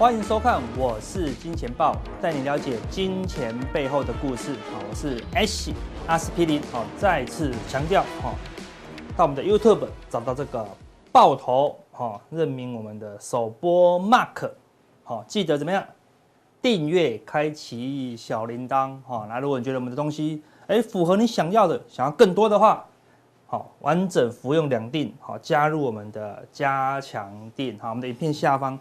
欢迎收看，我是金钱豹，带你了解金钱背后的故事。好，我是 Ash 阿司匹林。好，再次强调，哈，到我们的 YouTube 找到这个爆头，哈，任命我们的首播 Mark，好，记得怎么样？订阅，开启小铃铛，哈。那如果你觉得我们的东西，哎，符合你想要的，想要更多的话，好，完整服用两錠，好，加入我们的加强錠，好，我们的影片下方。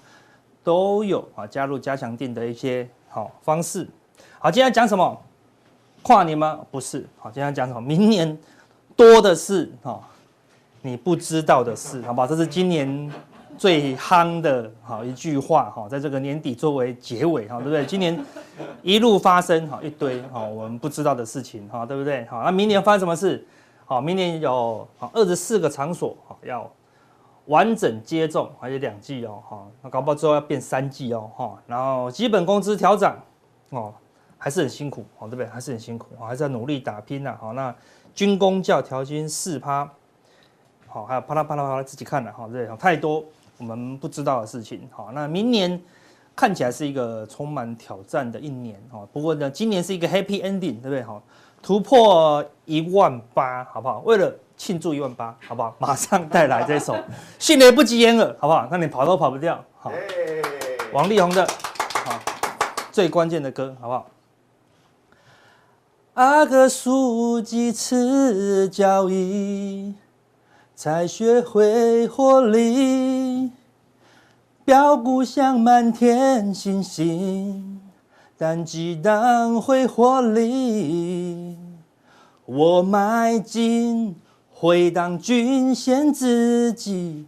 都有啊，加入加强定的一些好方式。好，今天讲什么？跨年吗？不是。好，今天讲什么？明年多的是哈，你不知道的事，好不好？这是今年最夯的好一句话哈，在这个年底作为结尾哈，对不对？今年一路发生哈一堆哈我们不知道的事情哈，对不对？好，那明年发生什么事？好，明年有好二十四个场所好要。完整接种，还有两剂哦，哈，那搞不好之后要变三剂哦，哈，然后基本工资调涨，哦，还是很辛苦，哦，对不对？还是很辛苦，还是要努力打拼呐，好，那军工教调薪四趴，好，还有啪啦啪啦啪啦自己看了，哈，对，太多我们不知道的事情，好，那明年看起来是一个充满挑战的一年，哈，不过呢，今年是一个 happy ending，对不对？好，突破一万八，好不好？为了庆祝一万八，好不好？马上带来这首《迅雷不及掩耳》，好不好？那你跑都跑不掉。好，王力宏的，好，最关键的歌，好不好？阿哥数几次交易，才学会获利。标股像满天星星，但几档会获利。我买进。回档均线自己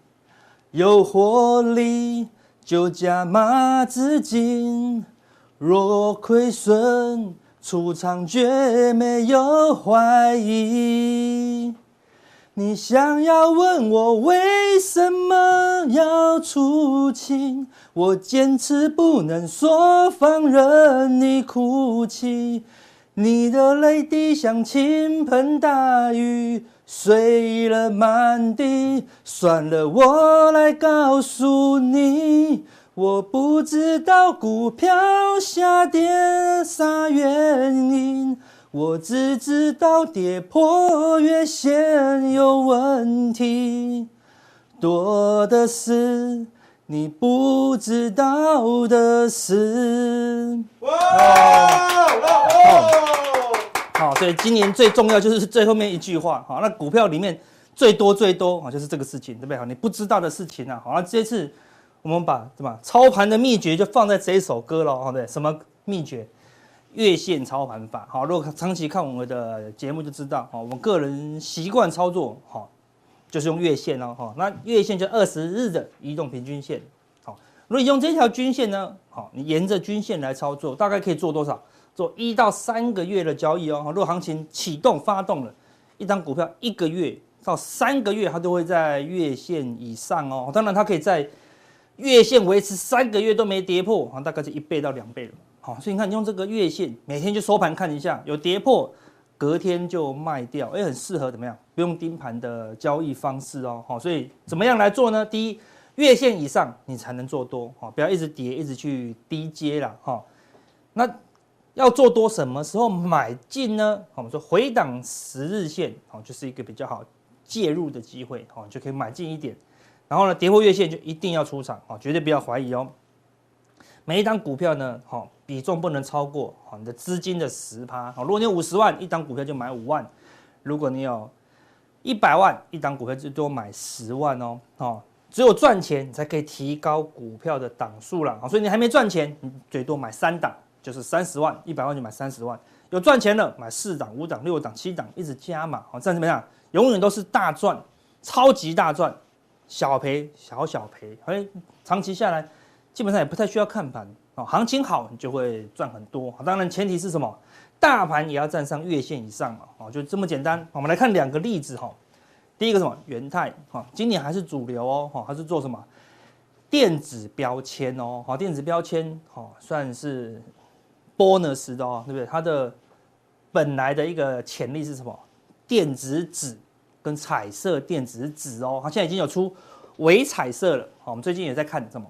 有活力，就加码资金。若亏损出场绝没有怀疑。你想要问我为什么要出清？我坚持不能说放，任你哭泣。你的泪滴像倾盆大雨。碎了满地，算了，我来告诉你，我不知道股票下跌啥原因，我只知道跌破月线有问题，多的是你不知道的事。哇！好，所以今年最重要就是 最后面一句话。好，那股票里面最多最多啊，就是这个事情，对不对？好，你不知道的事情啊。好，那这次我们把什么操盘的秘诀就放在这一首歌了，对不对？什么秘诀？月线操盘法。好，如果长期看我们的节目就知道，好，我们个人习惯操作，好，就是用月线哦。好，那月线就二十日的移动平均线。好，如果用这条均线呢，好，你沿着均线来操作，大概可以做多少？做一到三个月的交易哦，如果行情启动发动了，一张股票一个月到三个月，它都会在月线以上哦。当然，它可以在月线维持三个月都没跌破，啊，大概就一倍到两倍了。好，所以你看，用这个月线每天就收盘看一下，有跌破，隔天就卖掉，哎，很适合怎么样？不用盯盘的交易方式哦。好，所以怎么样来做呢？第一，月线以上你才能做多，好，不要一直跌，一直去低接了，哈。那要做多什么时候买进呢？我们说回档十日线，哦，就是一个比较好介入的机会，哦，就可以买进一点。然后呢，跌破月线就一定要出场，哦，绝对不要怀疑哦。每一档股票呢，哦，比重不能超过哦你的资金的十趴。哦，如果你有五十万，一档股票就买五万；如果你有一百万，一档股票就多买十万哦。哦，只有赚钱你才可以提高股票的档数了。所以你还没赚钱，你最多买三档。就是三十万，一百万就买三十万，有赚钱了买四档、五档、六档、七档，一直加嘛，好，这样怎么样？永远都是大赚，超级大赚，小赔小小赔，哎，长期下来基本上也不太需要看盘，哦，行情好你就会赚很多，当然前提是什么？大盘也要站上月线以上嘛，哦，就这么简单。我们来看两个例子哈，第一个什么？元泰，哈，今年还是主流哦，哈，它是做什么？电子标签哦，好，电子标签，好，算是。Bonus 的哦，对不对？它的本来的一个潜力是什么？电子纸跟彩色电子纸哦，它现在已经有出微彩色了。好，我们最近也在看什么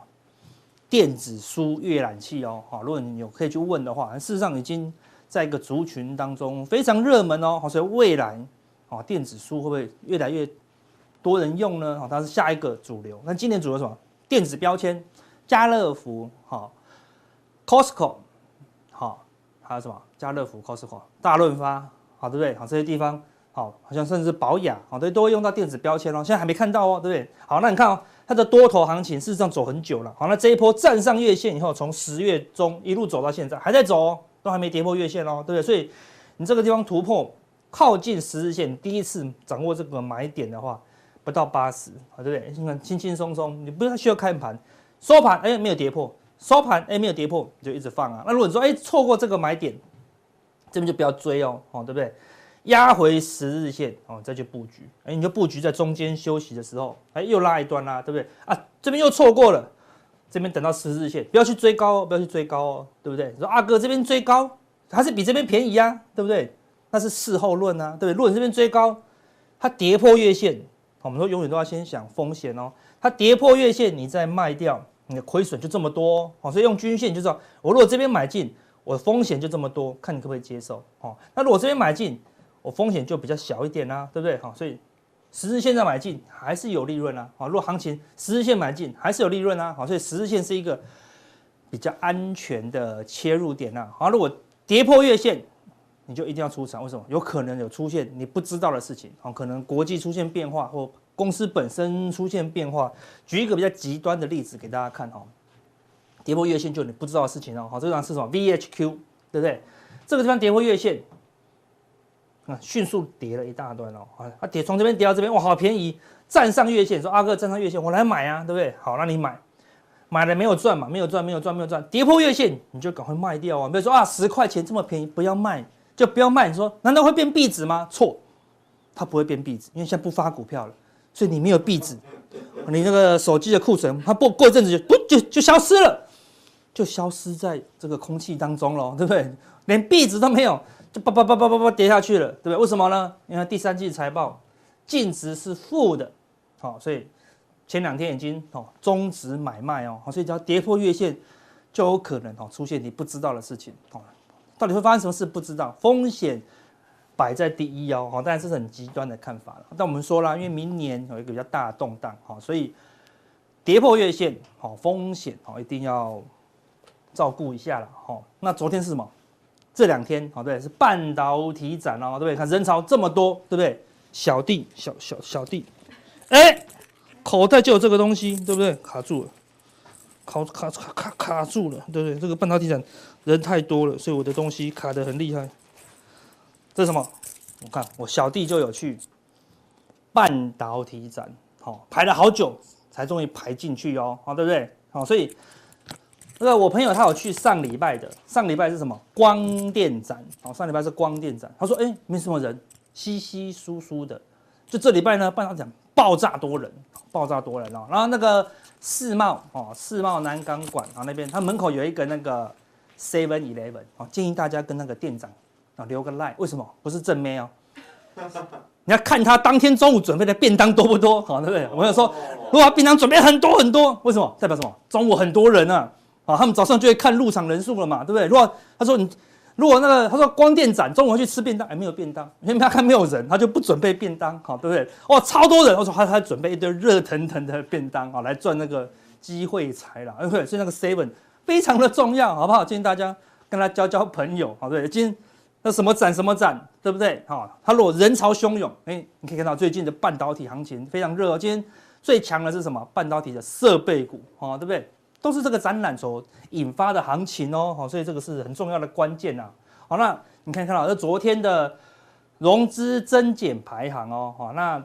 电子书阅览器哦，好，如果你有可以去问的话，事实上已经在一个族群当中非常热门哦，好，所以未来哦，电子书会不会越来越多人用呢？好，它是下一个主流。那今年主流什么？电子标签，家乐福，好，Costco，还有什么？家乐福、Costco、大润发，好，对不对？好，这些地方。好，好像甚至宝雅，好，对，都会用到电子标签哦。现在还没看到哦，对不对？好，那你看哦，它的多头行情事实上走很久了。好，那这一波站上月线以后，从十月中一路走到现在，还在走哦，都还没跌破月线哦，对不对？所以你这个地方突破靠近十日线，第一次掌握这个买点的话，不到八十，好对不对？你看轻轻松松，你不需要看盘，收盘哎没有跌破，收盘哎没有跌破，你就一直放啊。那如果你说哎错过这个买点，这边就不要追哦，哦，对不对？压回十日线哦，再去布局，哎，你就布局在中间休息的时候，哎，又拉一段啦，对不对啊？这边又错过了，这边等到十日线，不要去追高哦，不要去追高哦，对不对？你说阿哥这边追高还是比这边便宜啊，对不对？那是事后论啊，对不对？如果你这边追高，它跌破月线，我们说永远都要先想风险哦，它跌破月线，你再卖掉，你的亏损就这么多哦，所以用均线就知道，我如果这边买进，我的风险就这么多，看你可不可以接受哦。那如果这边买进，我风险就比较小一点啦、对不对？好，所以十日线再买进还是有利润啊。好，如果行情十日线买进还是有利润啊。好，所以十日线是一个比较安全的切入点啊。好，如果跌破月线，你就一定要出场。为什么？有可能有出现你不知道的事情。好，可能国际出现变化或公司本身出现变化。举一个比较极端的例子给大家看哈。跌破月线就你不知道的事情哦。好，这张是什么？VHQ，对不对？这个地方跌破月线。啊迅速跌了一大段哦，啊，它跌从这边跌到这边，哇，好便宜，站上月线，说阿哥站上月线，我来买啊，对不对？好，那你买，买了没有赚嘛？没有赚，没有赚，没有赚，跌破月线你就赶快卖掉啊！比如说啊，十块钱这么便宜，不要卖，就不要卖。你说难道会变壁纸吗？错，它不会变壁纸，因为现在不发股票了，所以你没有壁纸，你那个手机的库存，它过过一阵子就不就就消失了，就消失在这个空气当中了，对不对？连壁纸都没有。就叭叭叭叭叭叭跌下去了，对不对？为什么呢？因为第三季财报净值是负的，好，所以前两天已经哦终止买卖哦，所以只要跌破月线，就有可能哦出现你不知道的事情哦。到底会发生什么事？不知道，风险摆在第一哦，好，当然这是很极端的看法了。但我们说了，因为明年有一个比较大的动荡，好，所以跌破月线，好，风险好一定要照顾一下了，好。那昨天是什么？这两天，好对，是半导体展哦，对不对？看人潮这么多，对不对？小弟，小小小弟，哎，口袋就有这个东西，对不对？卡住了，卡卡卡卡卡住了，对不对？这个半导体展人太多了，所以我的东西卡得很厉害。这是什么？我看我小弟就有去半导体展，好排了好久才终于排进去哦，好对不对？好，所以。那个我朋友他有去上礼拜的，上礼拜是什么？光电展，哦，上礼拜是光电展。他说，哎，没什么人，稀稀疏疏的。就这礼拜呢，半导体展爆炸多人，爆炸多人哦。然后那个世贸哦，世贸南港馆啊那边，他门口有一个那个 Seven Eleven 哦，建议大家跟那个店长啊留个 line。为什么？不是正妹哦，你要看他当天中午准备的便当多不多，好，对不对？我有说，如果他便当准备很多很多，为什么？代表什么？中午很多人啊。啊，他们早上就会看入场人数了嘛，对不对？如果他说你，如果那个他说光电展中午去吃便当，哎，没有便当，因为他看没有人，他就不准备便当，好，对不对？哇，超多人，我说他他准备一堆热腾腾的便当，啊，来赚那个机会财了，对，所以那个 seven 非常的重要，好不好？建议大家跟他交交朋友，好，对，今天那什么展什么展，对不对？好，他如果人潮汹涌，哎，你可以看到最近的半导体行情非常热，今天最强的是什么？半导体的设备股，啊，对不对？都是这个展览所引发的行情哦，好，所以这个是很重要的关键呐。好，那你看看到这昨天的融资增减排行哦，好，那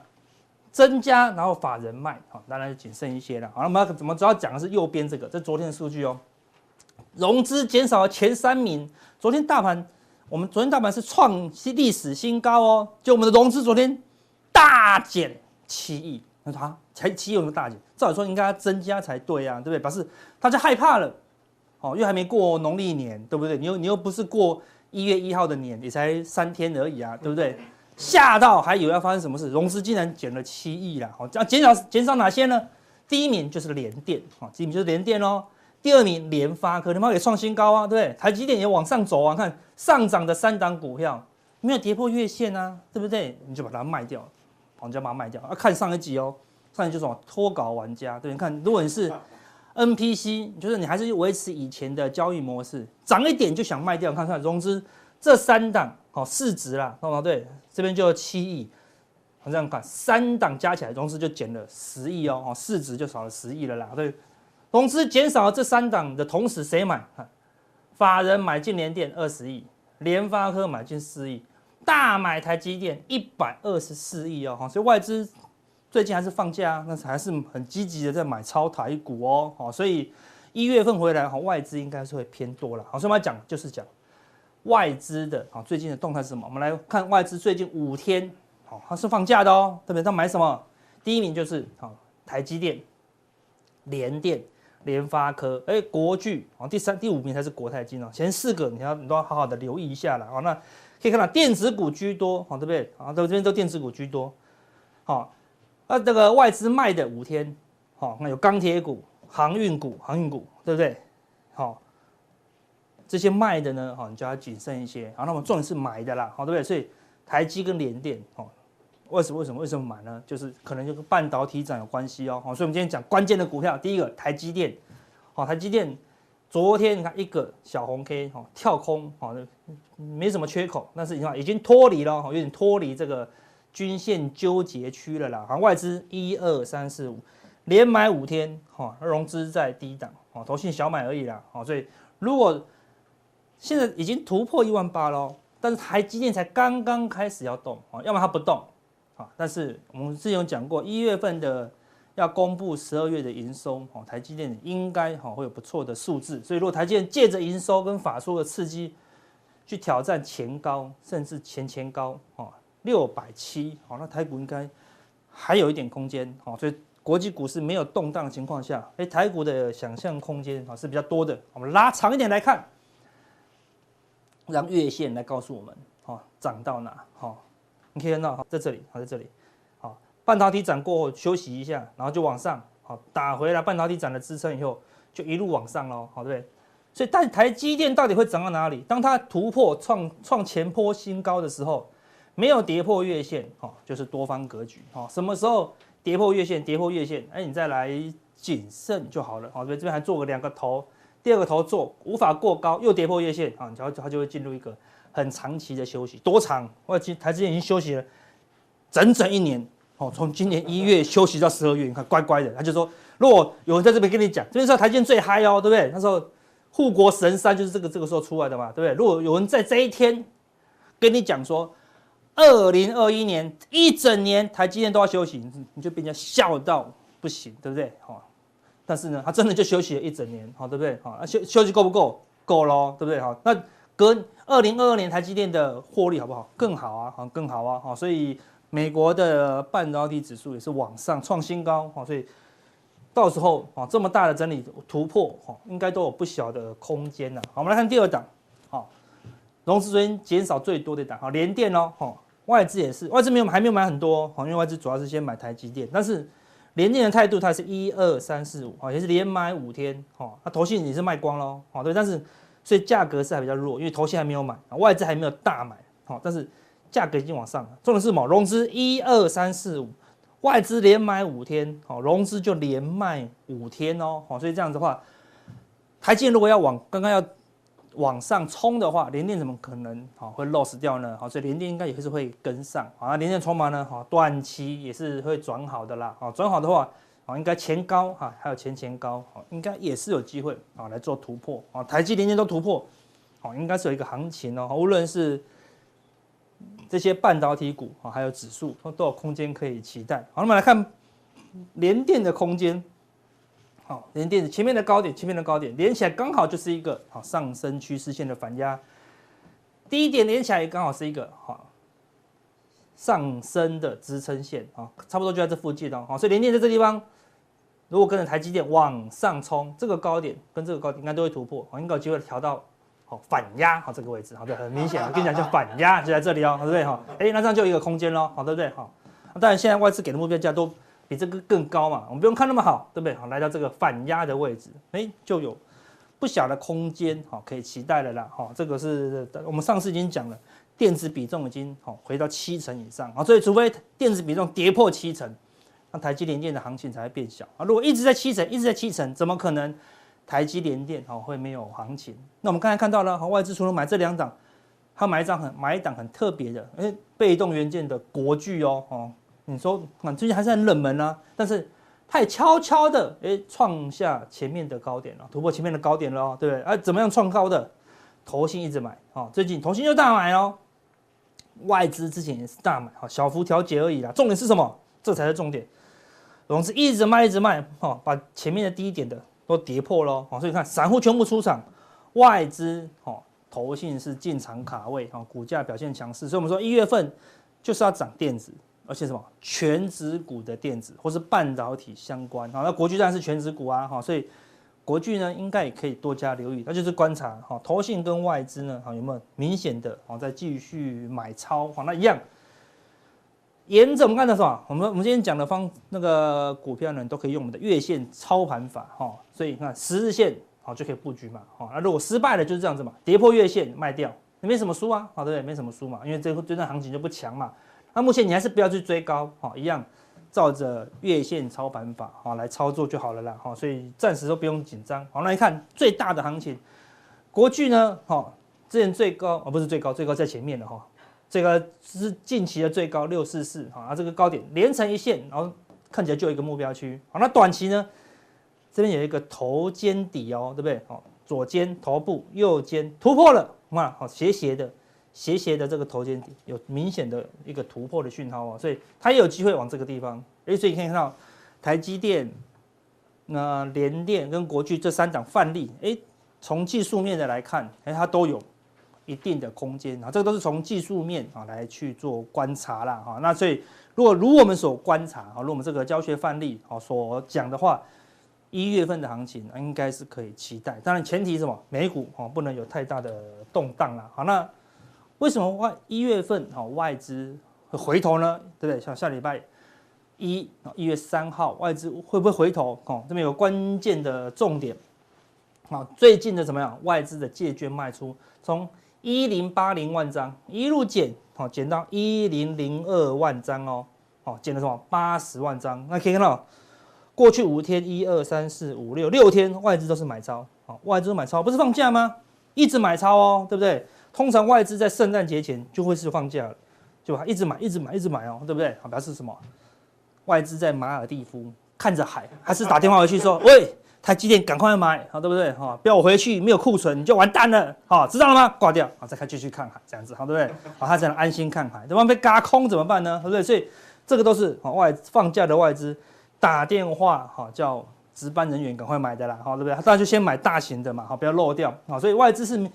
增加然后法人卖，好，当然就谨慎一些了。好，那我们怎么主要讲的是右边这个，这昨天的数据哦，融资减少了前三名。昨天大盘，我们昨天大盘是创历史新高哦，就我们的融资昨天大减七亿。那它才七亿有什么大减？照理说应该要增加才对啊，对不对？表示大家害怕了，哦，又还没过农历年，对不对？你又你又不是过一月一号的年，也才三天而已啊，对不对？吓到还以为要发生什么事，融资竟然减了七亿啦，好，这样减少减少哪些呢？第一名就是联电，好，第一名就是联电哦。第二名联发科，联发科也创新高啊，对不对？台积电也往上走啊，看上涨的三档股票没有跌破月线啊，对不对？你就把它卖掉，我们就把它卖掉啊。看上一集哦，上一集就是什么脱稿玩家，对，你看如果你是 NPC，就是你还是维持以前的交易模式，涨一点就想卖掉，看看融资这三档好市值啦，懂吗？对，这边就七亿。这样看，三档加起来融资就减了十亿哦，市值就少了十亿了啦。对，融资减少了这三档的同时，谁买？法人买进联电二十亿，联发科买进四亿，大买台积电一百二十四亿哦。所以外资最近还是放假，那还是很积极的在买超台股哦。好，所以一月份回来，哈，外资应该是会偏多了。好，所以我们要讲就是讲外资的啊，最近的动态是什么？我们来看外资最近五天。好，它是放假的哦。特别他买什么？第一名就是好台积电、联电、联发科，哎，国巨。哦，第三、第五名才是国泰金哦。前四个你要你都要好好的留意一下了。好，那可以看到电子股居多，好，对不对？啊，都这边都电子股居多。好，那这个外资卖的五天，好，那有钢铁股、航运股、航运股，对不对？好，这些卖的呢，好，你就要谨慎一些。好，那我们重点是买的啦，好，对不对？所以台积跟联电，哦。为什么？为什么？为什么买呢？就是可能就跟半导体涨有关系哦。好，所以我们今天讲关键的股票，第一个台积电，好，台积电昨天你看一个小红 K，哈，跳空，好，没什么缺口，但是你看已经脱离了，哈，有点脱离这个均线纠结区了啦。好，外资一二三四五连买五天，哈，融资在低档，哦，投信小买而已啦，好，所以如果现在已经突破一万八喽，但是台积电才刚刚开始要动，啊，要么它不动。啊，但是我们之前有讲过，一月份的要公布十二月的营收，哦，台积电应该哈会有不错的数字，所以如果台积电借着营收跟法说的刺激，去挑战前高，甚至前前高，哦，六百七，好，那台股应该还有一点空间，哦，所以国际股市没有动荡的情况下，哎，台股的想象空间啊是比较多的，我们拉长一点来看，让月线来告诉我们，哦，涨到哪，好。你可以看到，在这里，好，在这里，好，半导体涨过后休息一下，然后就往上，好，打回来半导体涨的支撑以后，就一路往上喽，好，对不对？所以，但台积电到底会涨到哪里？当它突破创创前波新高的时候，没有跌破月线，好，就是多方格局，好，什么时候跌破月线？跌破月线，哎，你再来谨慎就好了，好，对，这边还做个两个头，第二个头做无法过高，又跌破月线，啊，然后它就会进入一个。很长期的休息，多长？我其实台积电已经休息了整整一年，哦，从今年一月休息到十二月，你看乖乖的。他就说，如果有人在这边跟你讲，这边是台积电最嗨哦，对不对？那时候护国神山就是这个这个时候出来的嘛，对不对？如果有人在这一天跟你讲说，二零二一年一整年台积电都要休息，你就被人家笑到不行，对不对？好，但是呢，他真的就休息了一整年，好，对不对？好，那休休息够不够？够咯，对不对？好，那。跟二零二二年台积电的获利好不好？更好啊，好更好啊，好，所以美国的半导体指数也是往上创新高，好，所以到时候啊这么大的整理突破，哈，应该都有不小的空间呐。好，我们来看第二档，好，融资昨天减少最多的档，好，联电哦，哈，外资也是，外资没有还没有买很多，好，因为外资主要是先买台积电，但是联电的态度它是一二三四五，好，也是连买五天，好，它投信也是卖光喽，好，对，但是。所以价格是还比较弱，因为头先还没有买，外资还没有大买，好，但是价格已经往上了。重点是什么？融资一二三四五，外资连买五天，好，融资就连卖五天哦，好，所以这样子的话，台积如果要往刚刚要往上冲的话，联电怎么可能好会 loss 掉呢？好，所以联电应该也是会跟上，好，联电筹码呢，好，短期也是会转好的啦，好，转好的话。啊，应该前高哈，还有前前高，啊，应该也是有机会啊来做突破啊。台积电都突破，好，应该是有一个行情哦。无论是这些半导体股啊，还有指数，都有空间可以期待。好，那么来看联电的空间，好，联电前面的高点，前面的高点连起来刚好就是一个好上升趋势线的反压，低点连起来也刚好是一个好。上升的支撑线啊，差不多就在这附近哦，所以联电在这地方，如果跟着台积电往上冲，这个高点跟这个高点应该都会突破，应该有机会调到好反压好这个位置，好对，很明显，我跟你讲叫 反压就在这里哦，对不对哈？哎，那这样就有一个空间喽，好对不对？哈，当然现在外资给的目标价都比这个更高嘛，我们不用看那么好，对不对？好，来到这个反压的位置，哎，就有不小的空间，好，可以期待了啦，哈，这个是我们上次已经讲了，电子比重已经好回到七成以上，好，所以除非电子比重跌破七成，台积联电的行情才会变小啊。如果一直在七成，一直在七成，怎么可能台积联电好会没有行情？那我们刚才看到了，外资除了买这两档，他买一张很买一档很特别的，哎，被动元件的国巨哦，哦，你说啊，最近还是很冷门啊，但是。它也悄悄的哎创下前面的高点了，突破前面的高点了哦，对不对？啊，怎么样创高的？投信一直买哦，最近投信又大买哦，外资之前也是大买，好小幅调节而已啦。重点是什么？这才是重点。融资一直卖一直卖，哦，把前面的低点的都跌破喽哦，所以你看散户全部出场，外资哦，投信是进场卡位哦，股价表现强势，所以我们说一月份就是要涨电子。而且什么全指股的电子或是半导体相关，好，那国巨当然是权值股啊，哈，所以国巨呢应该也可以多加留意，那就是观察哈，投信跟外资呢，哈，有没有明显的哦在继续买超，好，那一样，沿着我们看的是吧？我们我们今天讲的方那个股票呢，都可以用我们的月线操盘法，哈，所以你看十日线好就可以布局嘛，好，那如果失败了就是这样子嘛，跌破月线卖掉，你没什么输啊，好，对不对？没什么输嘛，因为这这段行情就不强嘛。那目前你还是不要去追高，哈，一样照着月线操盘法，哈，来操作就好了啦，哈，所以暂时都不用紧张。好，那你看最大的行情，国巨呢，哈，之前最高哦，不是最高，最高在前面的哈，这个是近期的最高六四四，哈，这个高点连成一线，然后看起来就有一个目标区，好，那短期呢，这边有一个头肩底哦，对不对？好，左肩头部，右肩突破了，哇，好斜斜的。斜斜的这个头肩底有明显的一个突破的讯号哦，所以它也有机会往这个地方。哎，所以你可以看到台积电、那联电跟国巨这三档范例，哎，从技术面的来看，哎，它都有一定的空间啊。这个都是从技术面啊来去做观察啦哈。那所以如果如我们所观察啊，如我们这个教学范例啊所讲的话，一月份的行情应该是可以期待。当然前提是什么？美股啊不能有太大的动荡啦。好，那。为什么外一月份哈外资会回头呢？对不对？像下礼拜一啊一月三号外资会不会回头？哦，这边有关键的重点。好，最近的怎么样？外资的借券卖出从一零八零万张一路减，好减到一零零二万张哦，好减了什么？八十万张。那可以看到过去五天一二三四五六六天外资都是买超，好外资买超不是放假吗？一直买超哦，对不对？通常外资在圣诞节前就会是放假了，就一直买，一直买，一直买哦，对不对？好，表示什么？外资在马尔地夫看着海，还是打电话回去说：“ 喂，台积电赶快买，好，对不对？哈，不要我回去没有库存你就完蛋了，好，知道了吗？挂掉，好，再开继续看海，这样子，好，对不对？好，他才能安心看海。对方被嘎空怎么办呢？对不对？所以这个都是好外放假的外资打电话，好叫值班人员赶快买的啦，好，对不对？大家就先买大型的嘛，好，不要漏掉，好，所以外资是。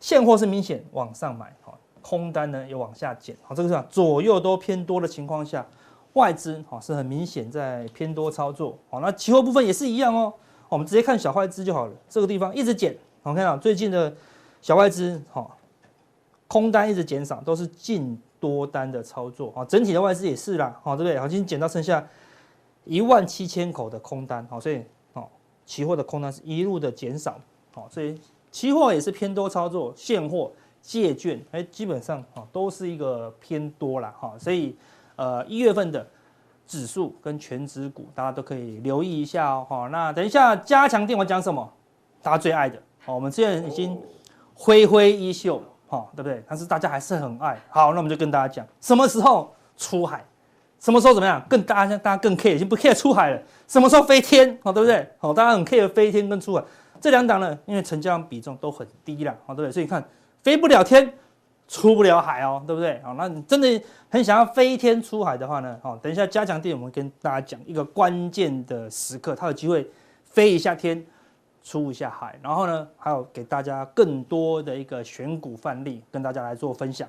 现货是明显往上买，好，空单呢也往下减，好，这个是左右都偏多的情况下，外资好是很明显在偏多操作，好，那期货部分也是一样哦，我们直接看小外资就好了，这个地方一直减，我们，看到最近的小外资，好，空单一直减少，都是净多单的操作，好，整体的外资也是啦，好，对不对？好，今天减到剩下一万七千口的空单，好，所以，好，期货的空单是一路的减少，好，所以。期货也是偏多操作，现货借券，哎，基本上啊都是一个偏多啦哈，所以呃一月份的指数跟权值股，大家都可以留意一下哦哈。那等一下加强錠我讲什么？大家最爱的哦，我们现在已经挥挥衣袖哈，对不对？但是大家还是很爱。好，那我们就跟大家讲，什么时候出海？什么时候怎么样？更大家大家更 care，已经不 care 出海了。什么时候飞天？好，对不对？好，大家很 care 飞天跟出海。这两档呢，因为成交量比重都很低啦，好，对不对？所以你看，飞不了天，出不了海哦，对不对？好，那你真的很想要飞天出海的话呢，好，等一下加强錠，我们跟大家讲一个关键的时刻，它有机会飞一下天，出一下海，然后呢，还有给大家更多的一个选股范例，跟大家来做分享。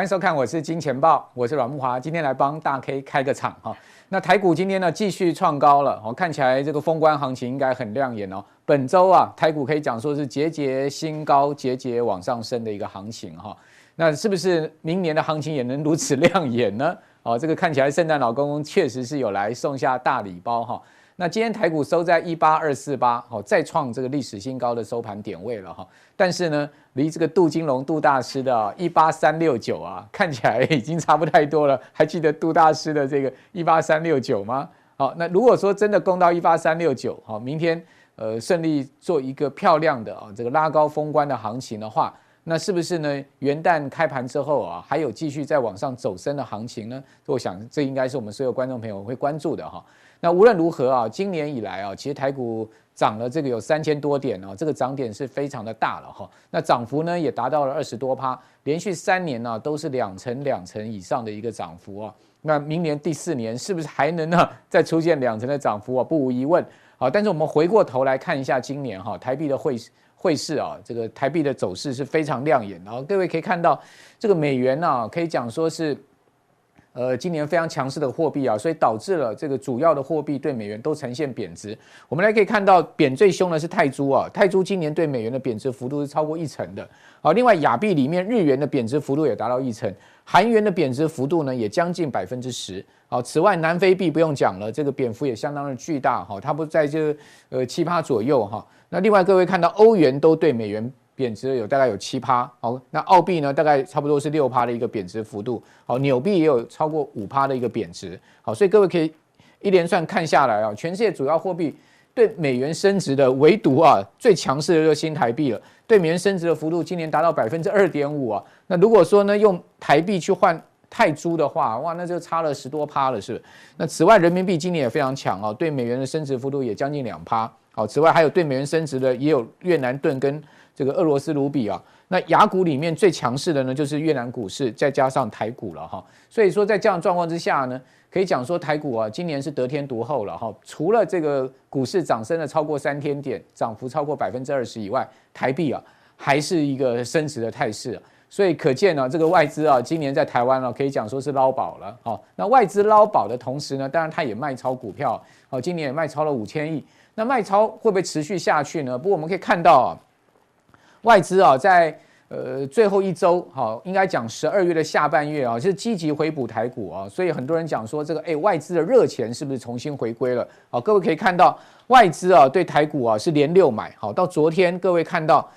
欢迎收看，我是金钱豹，我是阮木华，今天来帮大 K 开个场哈。那台股今天呢继续创高了，哦，看起来这个封关行情应该很亮眼哦。本周啊，台股可以讲说是节节新高，节节往上升的一个行情哈。那是不是明年的行情也能如此亮眼呢？哦，这个看起来圣诞老公公确实是有来送下大礼包哈。那今天台股收在一八二四八，好，再创这个历史新高的收盘点位了哈。但是呢，离这个杜金龙杜大师的一八三六九啊，看起来已经差不太多了。还记得杜大师的这个一八三六九吗？好，那如果说真的攻到一八三六九，好，明天呃顺利做一个漂亮的啊这个拉高封关的行情的话，那是不是呢？元旦开盘之后啊，还有继续再往上走升的行情呢？我想这应该是我们所有观众朋友会关注的哈。那无论如何啊，今年以来啊，其实台股涨了这个有三千多点哦，这个涨点是非常的大了哈。那涨幅呢也达到了二十多趴，连续三年呢都是两成两成以上的一个涨幅啊。那明年第四年是不是还能呢再出现两成的涨幅啊？不无疑问好。但是我们回过头来看一下今年哈台币的汇汇市啊，这个台币的走势是非常亮眼。然后各位可以看到这个美元呢，可以讲说是。呃，今年非常强势的货币啊，所以导致了这个主要的货币对美元都呈现贬值。我们来可以看到，贬最凶的是泰铢啊，泰铢今年对美元的贬值幅度是超过一成的。好，另外亚币里面日元的贬值幅度也达到一成，韩元的贬值幅度呢也将近百分之十。好，此外南非币不用讲了，这个贬幅也相当的巨大哈，它不在这个呃七八左右哈。那另外各位看到欧元都对美元。贬值了有大概有七趴，好，那澳币呢，大概差不多是六趴的一个贬值幅度，好，纽币也有超过五趴的一个贬值，好，所以各位可以一连串看下来啊，全世界主要货币对美元升值的，唯独啊最强势的就是新台币了，对美元升值的幅度今年达到百分之二点五啊，那如果说呢用台币去换泰铢的话，哇，那就差了十多趴了，是不是？那此外人民币今年也非常强啊，对美元的升值幅度也将近两趴，好，此外还有对美元升值的也有越南盾跟。这个俄罗斯卢比啊，那亚股里面最强势的呢，就是越南股市，再加上台股了哈。所以说，在这样状况之下呢，可以讲说台股啊，今年是得天独厚了哈。除了这个股市涨升了超过三千点，涨幅超过百分之二十以外，台币啊还是一个升值的态势。所以可见呢，这个外资啊，今年在台湾啊，可以讲说是捞宝了。好，那外资捞宝的同时呢，当然它也卖超股票，好，今年也卖超了五千亿。那卖超会不会持续下去呢？不过我们可以看到啊。外资啊，在呃最后一周，好，应该讲十二月的下半月啊，是积极回补台股啊，所以很多人讲说这个，哎，外资的热钱是不是重新回归了？好，各位可以看到，外资啊对台股啊是连六买，好，到昨天各位看到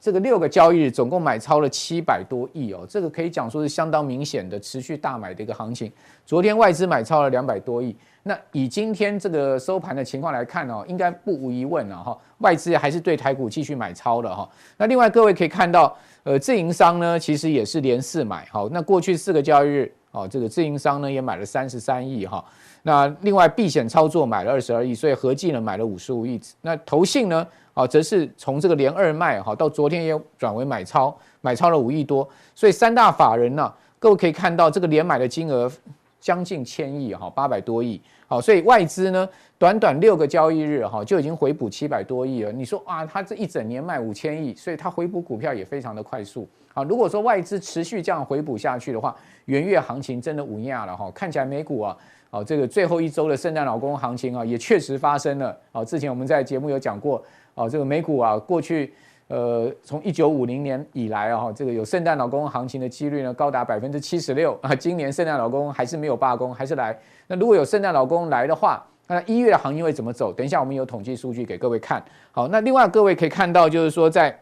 这个六个交易日总共买超了七百多亿哦，这个可以讲说是相当明显的持续大买的一个行情。昨天外资买超了两百多亿。那以今天这个收盘的情况来看哦，应该不无疑问了哈，外资还是对台股继续买超的哈。那另外各位可以看到，呃，自营商呢其实也是连四买，好，那过去四个交易日，哦，这个自营商呢也买了三十三亿哈。那另外避险操作买了二十二亿，所以合计呢买了五十五亿。那投信呢，啊，则是从这个连二卖哈，到昨天也转为买超，买超了五亿多。所以三大法人呢，各位可以看到这个连买的金额将近千亿哈，八百多亿。好，所以外资呢，短短六个交易日哈，就已经回补七百多亿了。你说啊，他这一整年卖五千亿，所以他回补股票也非常的快速。好，如果说外资持续这样回补下去的话，元月行情真的无恙了哈。看起来美股啊，好，这个最后一周的圣诞老公行情啊，也确实发生了。好，之前我们在节目有讲过，哦，这个美股啊，过去。呃，从一九五零年以来啊，哈，这个有圣诞老公行情的几率呢，高达百分之七十六啊。今年圣诞老公还是没有罢工，还是来。那如果有圣诞老公来的话，那一月的行情会怎么走？等一下我们有统计数据给各位看。好，那另外各位可以看到，就是说在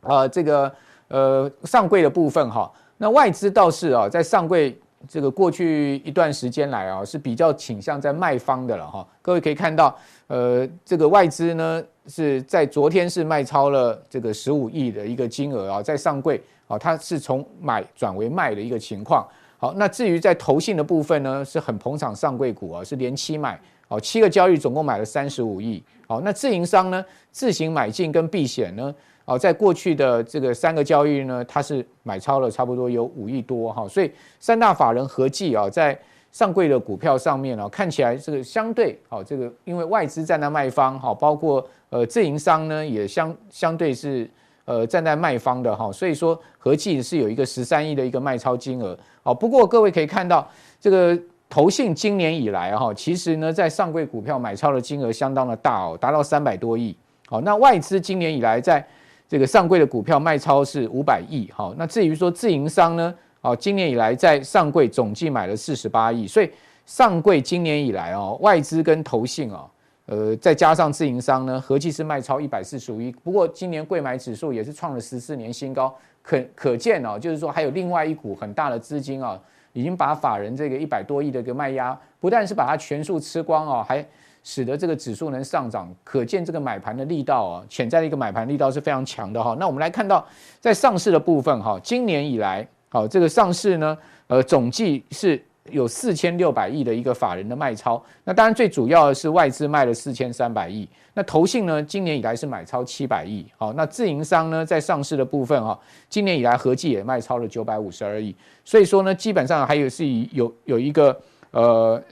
呃这个呃上柜的部分哈，那外资倒是啊，在上柜这个过去一段时间来啊，是比较倾向在卖方的了哈。各位可以看到，呃，这个外资呢。是在昨天是卖超了这个十五亿的一个金额啊，在上柜啊，它是从买转为卖的一个情况。好，那至于在投信的部分呢，是很捧场上柜股啊，是连七买，哦，七个交易总共买了三十五亿。好，那自营商呢，自行买进跟避险呢，哦，在过去的这个三个交易呢，它是买超了差不多有五亿多哈，所以三大法人合计啊，在上柜的股票上面啊，看起来这个相对好，这个因为外资在卖方好，包括。呃，自营商呢也相相对是呃站在卖方的哈，所以说合计是有一个十三亿的一个卖超金额。好，不过各位可以看到，这个投信今年以来哈，其实呢在上柜股票买超的金额相当的大哦，达到三百多亿。好，那外资今年以来在这个上柜的股票卖超是五百亿。好，那至于说自营商呢，好，今年以来在上柜总计买了四十八亿，所以上柜今年以来哦，外资跟投信哦。呃，再加上自营商呢，合计是卖超一百四十五亿。不过今年柜买指数也是创了十四年新高，可可见哦，就是说还有另外一股很大的资金啊，已经把法人这个一百多亿的一个卖压，不但是把它全数吃光哦，还使得这个指数能上涨。可见这个买盘的力道啊，潜在的一个买盘力道是非常强的哈。那我们来看到在上市的部分哈，今年以来好，这个上市呢，呃，总计是。有四千六百亿的一个法人的卖超，那当然最主要的是外资卖了四千三百亿，那投信呢，今年以来是买超七百亿，好，那自营商呢，在上市的部分哈，今年以来合计也卖超了九百五十二亿，所以说呢，基本上还有是以有有一个呃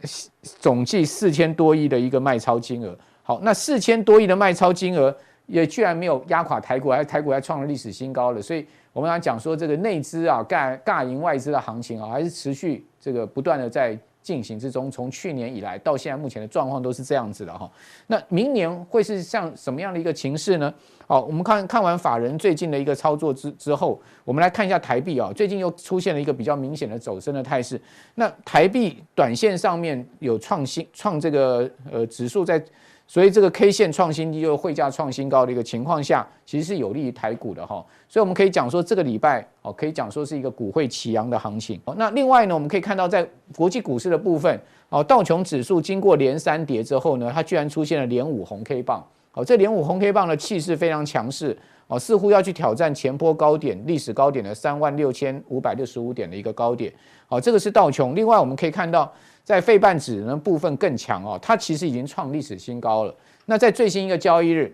总计四千多亿的一个卖超金额，好，那四千多亿的卖超金额也居然没有压垮台股，还台股还创了历史新高了，所以。我们来讲说这个内资啊，尬尬赢外资的行情啊，还是持续这个不断的在进行之中。从去年以来到现在，目前的状况都是这样子的哈。那明年会是像什么样的一个情势呢？好，我们看看完法人最近的一个操作之之后，我们来看一下台币啊，最近又出现了一个比较明显的走升的态势。那台币短线上面有创新创这个呃指数在。所以这个 K 线创新低又汇价创新高的一个情况下，其实是有利于台股的哈。所以我们可以讲说，这个礼拜哦，可以讲说是一个股汇齐扬的行情。那另外呢，我们可以看到在国际股市的部分，哦，道琼指数经过连三跌之后呢，它居然出现了连五红 K 棒。哦，这连五红 K 棒的气势非常强势哦，似乎要去挑战前波高点历史高点的三万六千五百六十五点的一个高点。哦，这个是道琼。另外我们可以看到。在费半指的部分更强哦，它其实已经创历史新高了。那在最新一个交易日，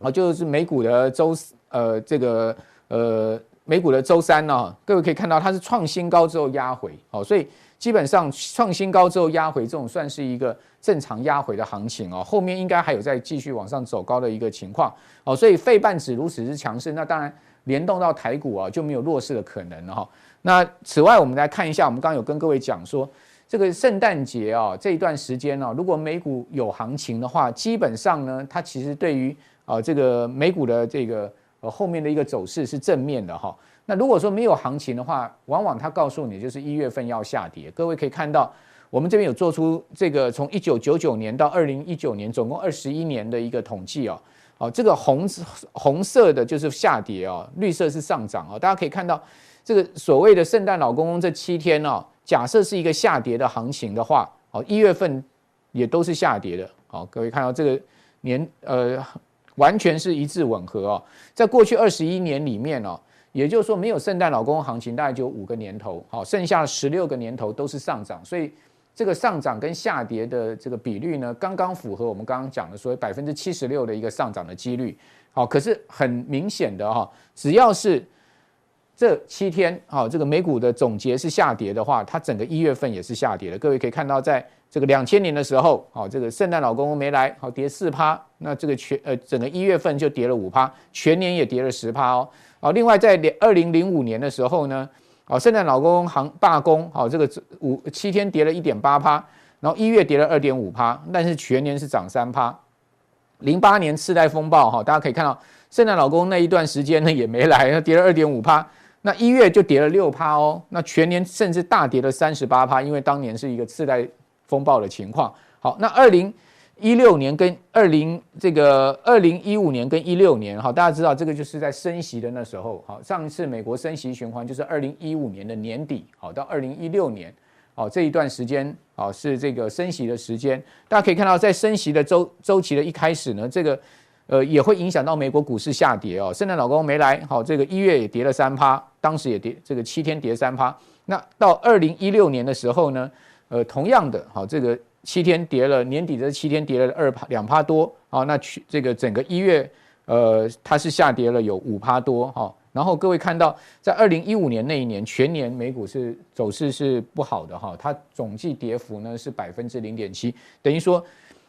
啊，就是美股的周四呃这个呃美股的周三呢，各位可以看到它是创新高之后压回，哦，所以基本上创新高之后压回这种算是一个正常压回的行情哦，后面应该还有再继续往上走高的一个情况哦，所以费半指如此之强势，那当然联动到台股啊就没有弱势的可能了哈。那此外我们来看一下，我们刚刚有跟各位讲说。这个圣诞节啊，这一段时间呢，如果美股有行情的话，基本上呢，它其实对于啊这个美股的这个呃后面的一个走势是正面的哈。那如果说没有行情的话，往往它告诉你就是一月份要下跌。各位可以看到，我们这边有做出这个从一九九九年到二零一九年总共二十一年的一个统计哦。哦，这个红红色的就是下跌哦，绿色是上涨哦。大家可以看到，这个所谓的圣诞老公公这七天哦。假设是一个下跌的行情的话，哦，一月份也都是下跌的，好，各位看到这个年，呃，完全是一致吻合哦。在过去二十一年里面哦，也就是说没有圣诞老公行情，大概就五个年头，好，剩下十六个年头都是上涨，所以这个上涨跟下跌的这个比率呢，刚刚符合我们刚刚讲的所谓百分之七十六的一个上涨的几率，好，可是很明显的哈，只要是。这七天，好，这个美股的总结是下跌的话，它整个一月份也是下跌的。各位可以看到，在这个两千年的时候，好，这个圣诞老公公没来，好，跌四趴，那这个全呃整个一月份就跌了五趴，全年也跌了十趴哦。好，另外在二零零五年的时候呢，好，圣诞老公公行罢工，好，这个五七天跌了一点八趴，然后一月跌了二点五趴，但是全年是涨三趴。零八年次贷风暴，哈，大家可以看到，圣诞老公那一段时间呢也没来，跌了二点五趴。那一月就跌了六趴哦，那全年甚至大跌了三十八趴，因为当年是一个次贷风暴的情况。好，那二零一六年跟二零这个二零一五年跟一六年，好，大家知道这个就是在升息的那时候，好，上一次美国升息循环就是二零一五年的年底，好，到二零一六年，好，这一段时间，好，是这个升息的时间。大家可以看到，在升息的周周期的一开始呢，这个。呃，也会影响到美国股市下跌哦。圣诞老公没来，好，这个一月也跌了三趴，当时也跌，这个七天跌三趴。那到二零一六年的时候呢，呃，同样的，好，这个七天跌了，年底的七天跌了二趴两趴多，好，那去这个整个一月，呃，它是下跌了有五趴多，哈。然后各位看到，在二零一五年那一年，全年美股是走势是不好的哈，它总计跌幅呢是百分之零点七，等于说。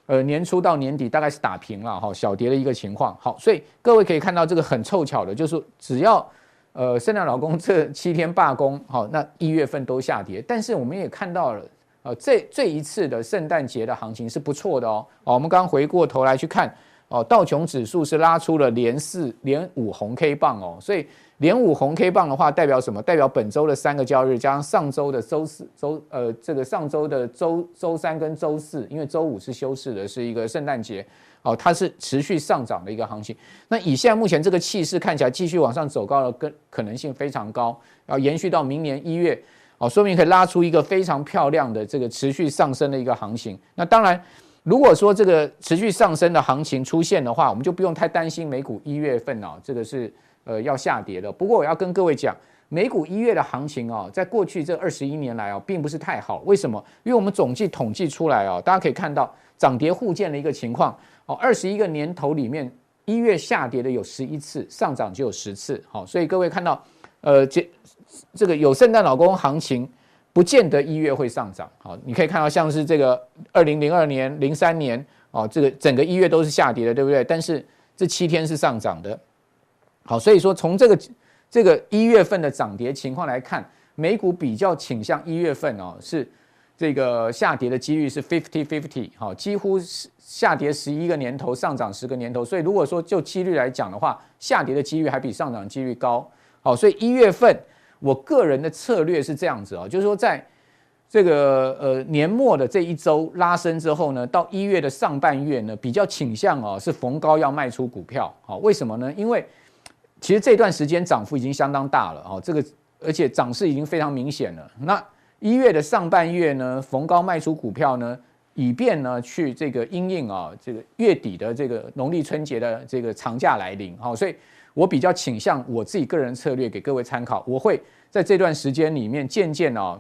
呃年初到年底大概是打平了哈，小跌的一个情况。好，所以各位可以看到这个很凑巧的，就是只要呃圣诞老公这七天罢工，好，那一月份都下跌。但是我们也看到了，呃，这这一次的圣诞节的行情是不错的哦。哦，我们刚回过头来去看，哦，道琼指数是拉出了连四连五红 K 棒哦，所以。连五红 K 棒的话，代表什么？代表本周的三个交易日加上上周的周四、周呃这个上周的周周三跟周四，因为周五是休市的，是一个圣诞节，哦，它是持续上涨的一个行情。那以现在目前这个气势看起来，继续往上走高的跟可能性非常高，要延续到明年一月，哦，说明可以拉出一个非常漂亮的这个持续上升的一个行情。那当然，如果说这个持续上升的行情出现的话，我们就不用太担心美股一月份哦，这个是。呃，要下跌了。不过我要跟各位讲，美股一月的行情哦，在过去这二十一年来哦，并不是太好。为什么？因为我们总计统计出来哦，大家可以看到涨跌互见的一个情况哦。二十一个年头里面，一月下跌的有十一次，上涨就有十次。好，所以各位看到，呃，这这个有圣诞老公行情，不见得一月会上涨。好，你可以看到像是这个二零零二年、零三年哦，这个整个一月都是下跌的，对不对？但是这七天是上涨的。好，所以说从这个这个一月份的涨跌情况来看，美股比较倾向一月份哦，是这个下跌的几率是 fifty fifty，好，几乎是下跌十一个年头，上涨十个年头。所以如果说就几率来讲的话，下跌的几率还比上涨几率高。好，所以一月份我个人的策略是这样子哦，就是说在这个呃年末的这一周拉升之后呢，到一月的上半月呢，比较倾向哦是逢高要卖出股票。好，为什么呢？因为其实这段时间涨幅已经相当大了哦，这个而且涨势已经非常明显了。那一月的上半月呢，逢高卖出股票呢，以便呢去这个因应啊，这个月底的这个农历春节的这个长假来临，好，所以我比较倾向我自己个人策略给各位参考。我会在这段时间里面渐渐啊，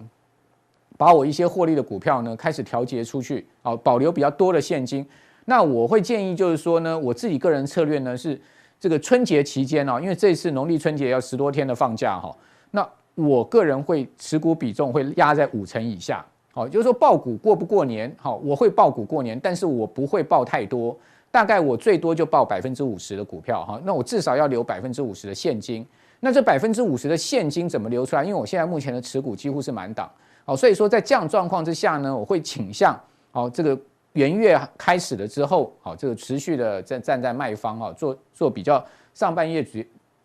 把我一些获利的股票呢开始调节出去，啊，保留比较多的现金。那我会建议就是说呢，我自己个人策略呢是。这个春节期间呢，因为这次农历春节要十多天的放假哈，那我个人会持股比重会压在五成以下，好，就是说抱股过不过年，好，我会抱股过年，但是我不会抱太多，大概我最多就抱百分之五十的股票哈，那我至少要留百分之五十的现金，那这百分之五十的现金怎么留出来？因为我现在目前的持股几乎是满档，好，所以说在这样状况之下呢，我会倾向好这个。元月开始了之后，好，这个持续的站站在卖方啊，做做比较上半月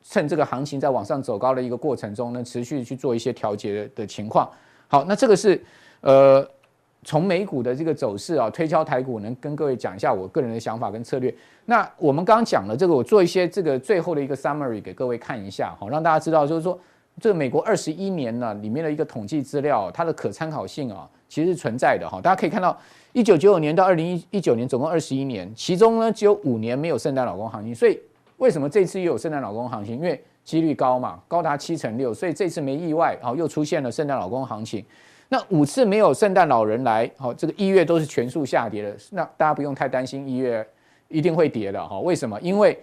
趁这个行情在往上走高的一个过程中呢，持续去做一些调节的情况。好，那这个是呃从美股的这个走势啊，推敲台股，能跟各位讲一下我个人的想法跟策略。那我们刚刚讲了这个，我做一些这个最后的一个 summary 给各位看一下，好，让大家知道就是说这个美国二十一年呢里面的一个统计资料，它的可参考性啊，其实是存在的哈，大家可以看到。一九九九年到二零一九年，总共二十一年，其中呢只有五年没有圣诞老公行情。所以为什么这次又有圣诞老公行情？因为几率高嘛，高达七成六，所以这次没意外，好，又出现了圣诞老公行情。那五次没有圣诞老人来，好，这个一月都是全数下跌的。那大家不用太担心一月一定会跌的哈。为什么？因为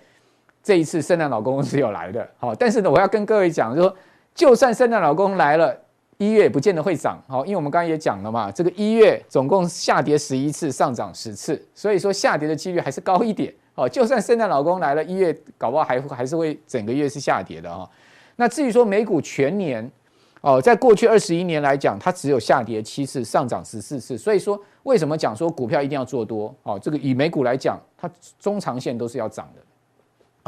这一次圣诞老公是有来的。好，但是呢，我要跟各位讲，就说就算圣诞老公来了。一月也不见得会涨，好，因为我们刚刚也讲了嘛，这个一月总共下跌十一次，上涨十次，所以说下跌的几率还是高一点，哦，就算圣诞老公来了，一月搞不好还还是会整个月是下跌的哈。那至于说美股全年，哦，在过去二十一年来讲，它只有下跌七次，上涨十四次，所以说为什么讲说股票一定要做多？哦，这个以美股来讲，它中长线都是要涨的，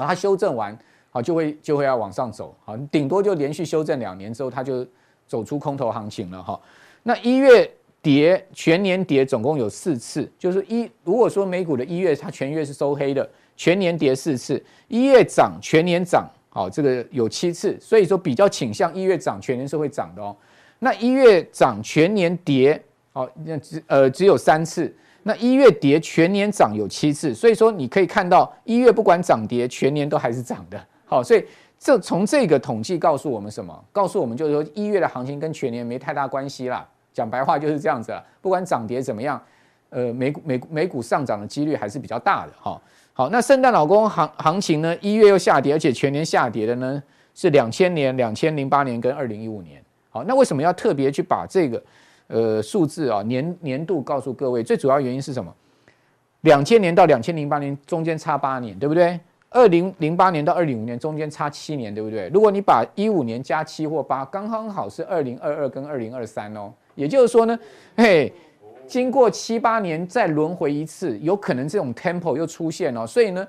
啊，它修正完，好就会就会要往上走，好，顶多就连续修正两年之后，它就。走出空头行情了哈，那一月跌，全年跌总共有四次，就是一如果说美股的一月它全月是收黑的，全年跌四次，一月涨全年涨，好，这个有七次，所以说比较倾向一月涨全年是会涨的哦。那一月涨全年跌，好，那只呃只有三次，那一月跌全年涨有七次，所以说你可以看到一月不管涨跌，全年都还是涨的，好，所以。这从这个统计告诉我们什么？告诉我们就是说，一月的行情跟全年没太大关系啦。讲白话就是这样子了。不管涨跌怎么样，呃，美股美美股上涨的几率还是比较大的哈。好，那圣诞老公行行情呢，一月又下跌，而且全年下跌的呢是两千年、两千零八年跟二零一五年。好，那为什么要特别去把这个呃数字啊年年度告诉各位？最主要原因是什么？两千年到两千零八年中间差八年，对不对？二零零八年到二零五年中间差七年，对不对？如果你把一五年加七或八，刚刚好是二零二二跟二零二三哦。也就是说呢，嘿，经过七八年再轮回一次，有可能这种 tempo 又出现哦。所以呢，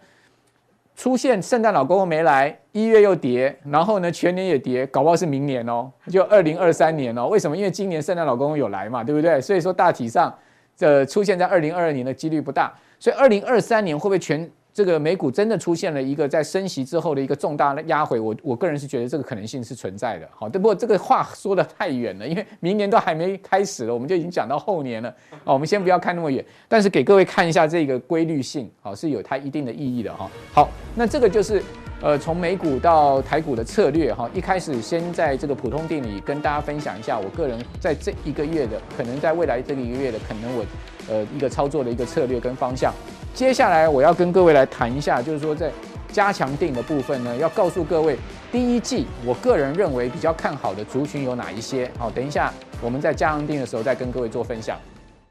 出现圣诞老公公没来，一月又跌，然后呢全年也跌，搞不好是明年哦，就二零二三年哦。为什么？因为今年圣诞老公公有来嘛，对不对？所以说大体上，这出现在二零二二年的几率不大。所以二零二三年会不会全？这个美股真的出现了一个在升息之后的一个重大的压回，我我个人是觉得这个可能性是存在的。好，不过这个话说得太远了，因为明年都还没开始了，我们就已经讲到后年了。好，我们先不要看那么远，但是给各位看一下这个规律性，好，是有它一定的意义的哈。好，那这个就是呃从美股到台股的策略哈。一开始先在这个普通定理跟大家分享一下，我个人在这一个月的可能在未来这个一个月的可能我呃一个操作的一个策略跟方向。接下来我要跟各位来谈一下，就是说在加强定的部分呢，要告诉各位，第一季我个人认为比较看好的族群有哪一些。好，等一下我们在加强定的时候再跟各位做分享。